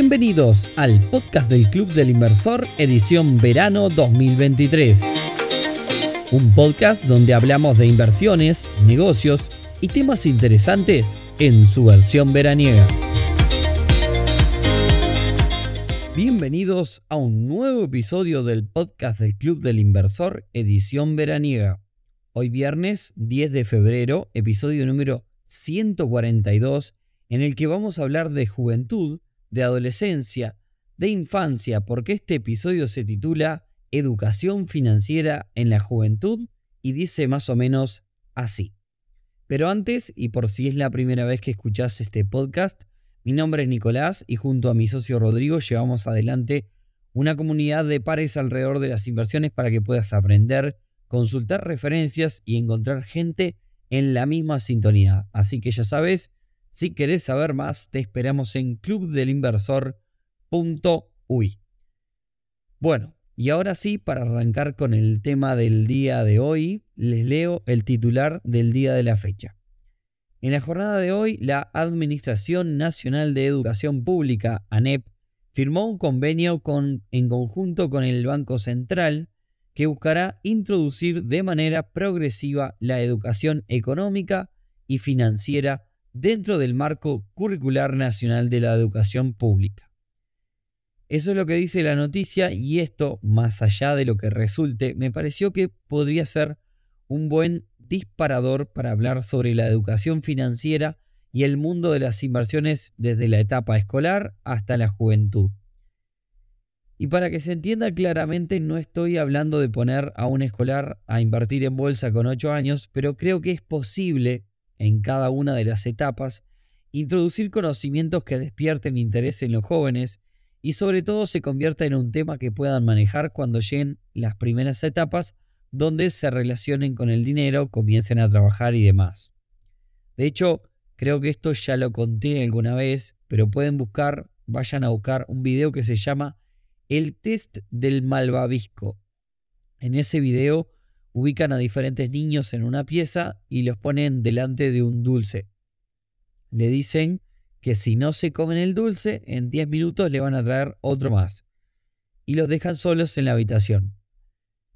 Bienvenidos al podcast del Club del Inversor edición verano 2023. Un podcast donde hablamos de inversiones, negocios y temas interesantes en su versión veraniega. Bienvenidos a un nuevo episodio del podcast del Club del Inversor edición veraniega. Hoy viernes 10 de febrero, episodio número 142, en el que vamos a hablar de juventud, de adolescencia, de infancia, porque este episodio se titula Educación financiera en la juventud y dice más o menos así. Pero antes, y por si es la primera vez que escuchás este podcast, mi nombre es Nicolás y junto a mi socio Rodrigo llevamos adelante una comunidad de pares alrededor de las inversiones para que puedas aprender, consultar referencias y encontrar gente en la misma sintonía. Así que ya sabes, si querés saber más, te esperamos en clubdelinversor.uy. Bueno, y ahora sí, para arrancar con el tema del día de hoy, les leo el titular del día de la fecha. En la jornada de hoy, la Administración Nacional de Educación Pública, ANEP, firmó un convenio con, en conjunto con el Banco Central que buscará introducir de manera progresiva la educación económica y financiera dentro del marco curricular nacional de la educación pública. Eso es lo que dice la noticia y esto, más allá de lo que resulte, me pareció que podría ser un buen disparador para hablar sobre la educación financiera y el mundo de las inversiones desde la etapa escolar hasta la juventud. Y para que se entienda claramente, no estoy hablando de poner a un escolar a invertir en bolsa con 8 años, pero creo que es posible en cada una de las etapas introducir conocimientos que despierten interés en los jóvenes y sobre todo se convierta en un tema que puedan manejar cuando lleguen las primeras etapas donde se relacionen con el dinero, comiencen a trabajar y demás. De hecho, creo que esto ya lo conté alguna vez, pero pueden buscar, vayan a buscar un video que se llama el test del malvavisco. En ese video ubican a diferentes niños en una pieza y los ponen delante de un dulce. Le dicen que si no se comen el dulce, en 10 minutos le van a traer otro más. Y los dejan solos en la habitación.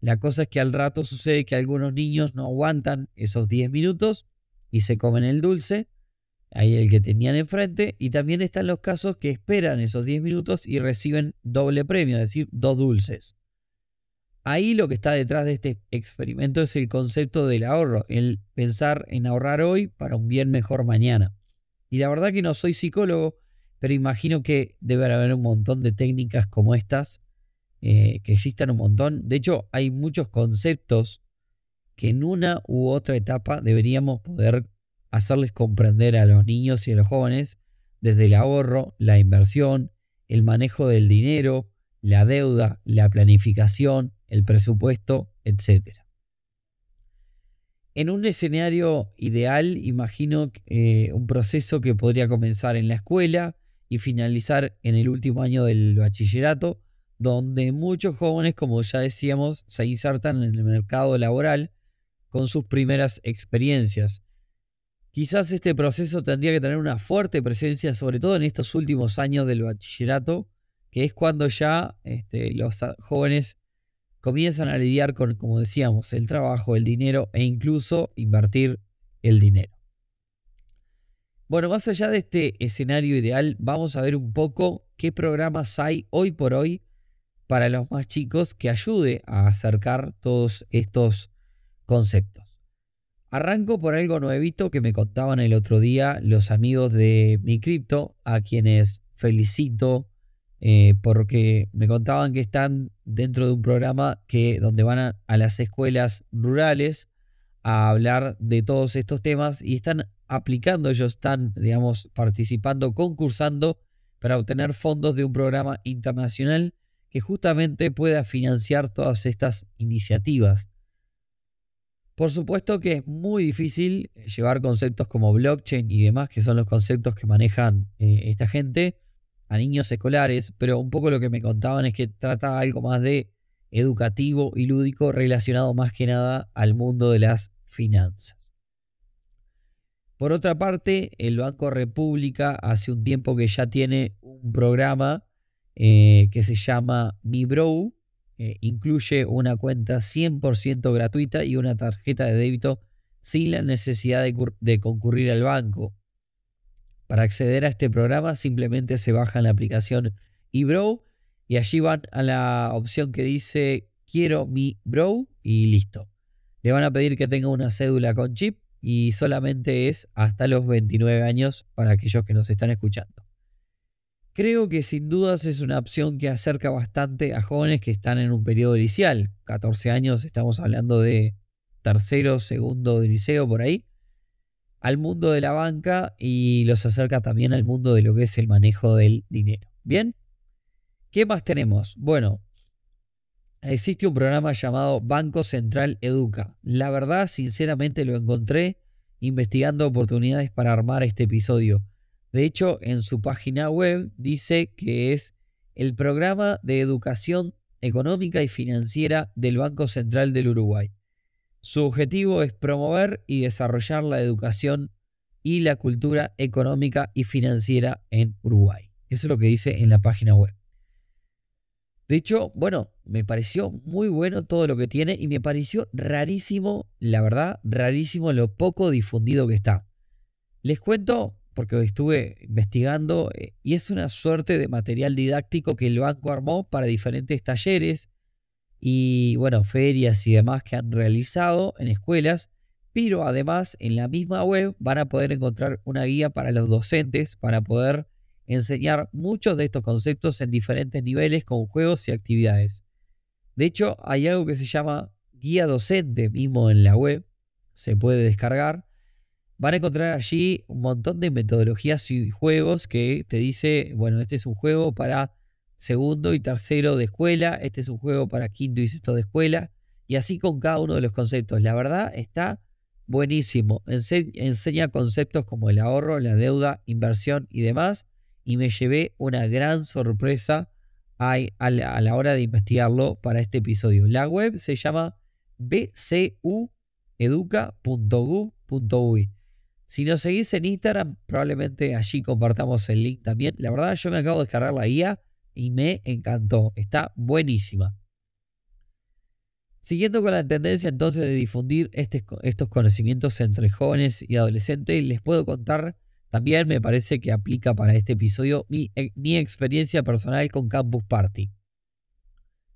La cosa es que al rato sucede que algunos niños no aguantan esos 10 minutos y se comen el dulce Ahí el que tenían enfrente. Y también están los casos que esperan esos 10 minutos y reciben doble premio, es decir, dos dulces. Ahí lo que está detrás de este experimento es el concepto del ahorro, el pensar en ahorrar hoy para un bien mejor mañana. Y la verdad que no soy psicólogo, pero imagino que debe haber un montón de técnicas como estas, eh, que existan un montón. De hecho, hay muchos conceptos que en una u otra etapa deberíamos poder hacerles comprender a los niños y a los jóvenes desde el ahorro, la inversión, el manejo del dinero, la deuda, la planificación, el presupuesto, etc. En un escenario ideal, imagino eh, un proceso que podría comenzar en la escuela y finalizar en el último año del bachillerato, donde muchos jóvenes, como ya decíamos, se insertan en el mercado laboral con sus primeras experiencias, Quizás este proceso tendría que tener una fuerte presencia, sobre todo en estos últimos años del bachillerato, que es cuando ya este, los jóvenes comienzan a lidiar con, como decíamos, el trabajo, el dinero e incluso invertir el dinero. Bueno, más allá de este escenario ideal, vamos a ver un poco qué programas hay hoy por hoy para los más chicos que ayude a acercar todos estos conceptos. Arranco por algo nuevito que me contaban el otro día los amigos de mi cripto, a quienes felicito eh, porque me contaban que están dentro de un programa que, donde van a, las escuelas rurales a hablar de todos estos temas y están aplicando, ellos están, digamos, participando, concursando para obtener fondos de un programa internacional que justamente pueda financiar todas estas iniciativas. Por supuesto que es muy difícil llevar conceptos como blockchain y demás, que son los conceptos que manejan eh, esta gente, a niños escolares, pero un poco lo que me contaban es que trata algo más de educativo y lúdico relacionado más que nada al mundo de las finanzas. Por otra parte, el Banco República hace un tiempo que ya tiene un programa eh, que se llama Mi Bro. Eh, incluye una cuenta 100% gratuita y una tarjeta de débito sin la necesidad de, de concurrir al banco. Para acceder a este programa simplemente se bajan la aplicación eBro y allí van a la opción que dice quiero mi bro y listo. Le van a pedir que tenga una cédula con chip y solamente es hasta los 29 años para aquellos que nos están escuchando. Creo que sin dudas es una opción que acerca bastante a jóvenes que están en un periodo inicial. 14 años, estamos hablando de tercero, segundo de liceo por ahí, al mundo de la banca y los acerca también al mundo de lo que es el manejo del dinero. Bien, ¿qué más tenemos? Bueno, existe un programa llamado Banco Central Educa. La verdad, sinceramente lo encontré investigando oportunidades para armar este episodio. De hecho, en su página web dice que es el programa de educación económica y financiera del Banco Central del Uruguay. Su objetivo es promover y desarrollar la educación y la cultura económica y financiera en Uruguay. Eso es lo que dice en la página web. De hecho, bueno, me pareció muy bueno todo lo que tiene y me pareció rarísimo, la verdad, rarísimo lo poco difundido que está. Les cuento porque estuve investigando eh, y es una suerte de material didáctico que el banco armó para diferentes talleres y bueno, ferias y demás que han realizado en escuelas, pero además en la misma web van a poder encontrar una guía para los docentes para poder enseñar muchos de estos conceptos en diferentes niveles con juegos y actividades. De hecho, hay algo que se llama guía docente mismo en la web, se puede descargar van a encontrar allí un montón de metodologías y juegos que te dice, bueno, este es un juego para segundo y tercero de escuela, este es un juego para quinto y sexto de escuela, y así con cada uno de los conceptos. La verdad está buenísimo. enseña conceptos como el ahorro, la deuda, inversión y demás, y me llevé una gran sorpresa a, la, hora de investigarlo para este episodio. La web se llama bcueduca.gu.uy. Si nos seguís en Instagram, probablemente allí compartamos el link también. La verdad, yo me acabo de descargar la guía y me encantó. Está buenísima. Siguiendo con la tendencia entonces de difundir estos conocimientos entre jóvenes y adolescentes, les puedo contar también, me parece que aplica para este episodio, eh, mi experiencia personal con Campus Party.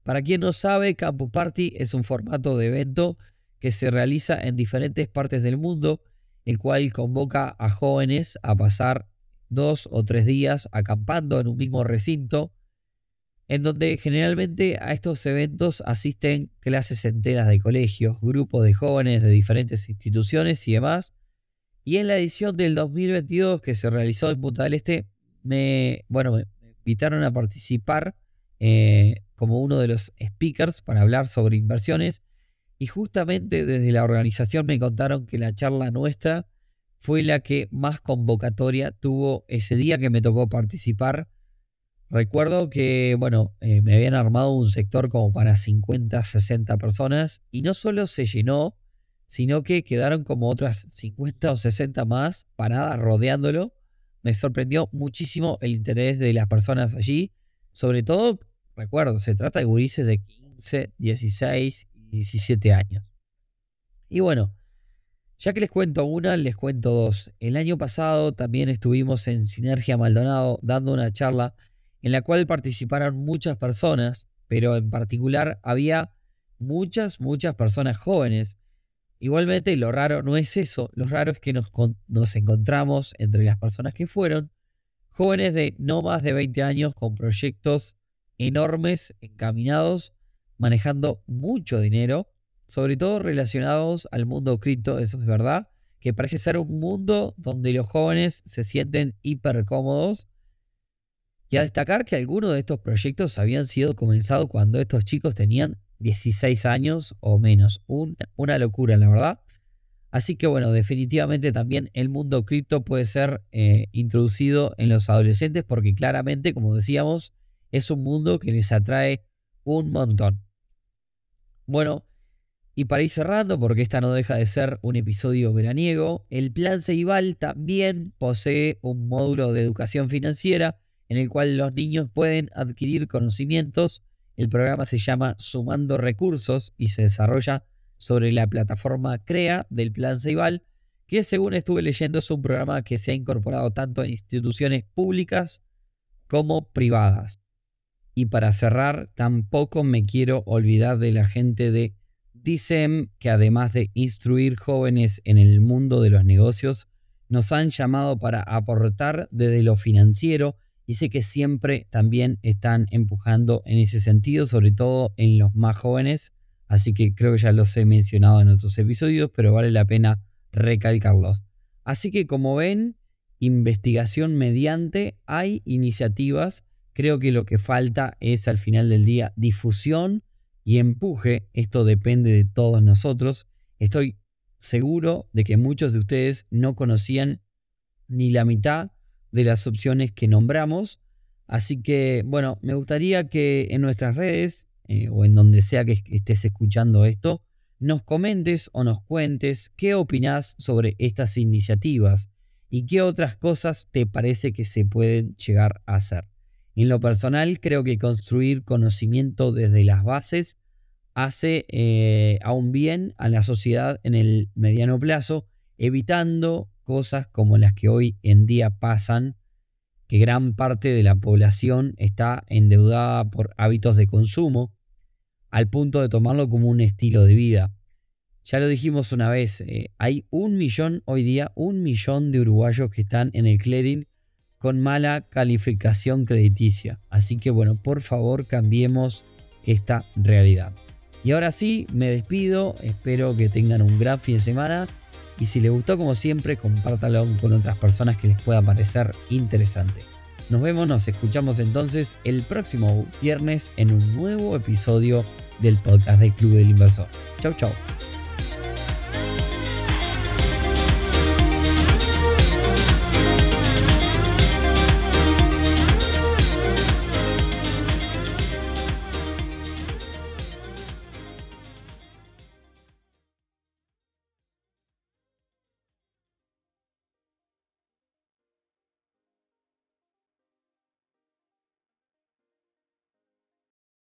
Para quien no sabe, Campus Party es un formato de evento que se realiza en diferentes partes del mundo el cual convoca a jóvenes a pasar dos o tres días acampando en un mismo recinto, en donde generalmente a estos eventos asisten clases enteras de colegios, grupos de jóvenes de diferentes instituciones y demás. Y en la edición del 2022 que se realizó en Punta del Este, me, bueno, me invitaron a participar eh, como uno de los speakers para hablar sobre inversiones y justamente desde la organización me contaron que la charla nuestra fue la que más convocatoria tuvo ese día que me tocó participar. Recuerdo que, bueno, eh, me habían armado un sector como para 50, 60 personas y no solo se llenó, sino que quedaron como otras 50 o 60 más paradas rodeándolo. Me sorprendió muchísimo el interés de las personas allí. Sobre todo, recuerdo, se trata de gurises de 15, 16 17 años. Y bueno, ya que les cuento una, les cuento dos. El año pasado también estuvimos en Sinergia Maldonado dando una charla en la cual participaron muchas personas, pero en particular había muchas, muchas personas jóvenes. Igualmente lo raro no es eso, lo raro es que nos, nos encontramos entre las personas que fueron jóvenes de no más de 20 años con proyectos enormes encaminados manejando mucho dinero, sobre todo relacionados al mundo cripto, eso es verdad, que parece ser un mundo donde los jóvenes se sienten hiper cómodos. Y a destacar que algunos de estos proyectos habían sido comenzados cuando estos chicos tenían 16 años o menos. una locura, la verdad. Así que bueno, definitivamente también el mundo cripto puede ser eh, introducido en los adolescentes porque claramente, como decíamos, es un mundo que les atrae un montón. Bueno, Y para ir cerrando, porque esta no deja de ser un episodio veraniego, el plan Ceibal también posee un módulo de educación financiera en el cual los niños pueden adquirir conocimientos. El programa se llama Sumando Recursos y se desarrolla sobre la plataforma CREA del Plan Ceibal, que según estuve leyendo es un programa que se ha incorporado tanto en instituciones públicas como privadas. Y para cerrar, tampoco me quiero olvidar de la gente de Dicen que además de instruir jóvenes en el mundo de los negocios, nos han llamado para aportar desde lo financiero y sé que siempre también están empujando en ese sentido, sobre todo en los más jóvenes, así que creo que ya los he mencionado en otros episodios, pero vale la pena recalcarlos. Así que como ven, investigación mediante, hay iniciativas, creo que lo que falta es al final del día difusión y empuje, esto depende de todos nosotros. Estoy seguro de que muchos de ustedes no conocían ni la mitad de las opciones que nombramos. Así que, bueno, me gustaría que en nuestras redes eh, o en donde sea que estés escuchando esto, nos comentes o nos cuentes qué opinas sobre estas iniciativas y qué otras cosas te parece que se pueden llegar a hacer. En lo personal, creo que construir conocimiento desde las bases hace eh, aún bien a la sociedad en el mediano plazo, evitando cosas como las que hoy en día pasan, que gran parte de la población está endeudada por hábitos de consumo, al punto de tomarlo como un estilo de vida. Ya lo dijimos una vez, eh, hay un millón hoy día, un millón de uruguayos que están en el clearing con mala calificación crediticia. Así que bueno, por favor cambiemos esta realidad. Y ahora sí, me despido, espero que tengan un gran fin de semana y si les gustó como siempre, compártalo con otras personas que les pueda parecer interesante. Nos vemos, nos escuchamos entonces el próximo viernes en un nuevo episodio del podcast del Club del Inversor. Chau, chau.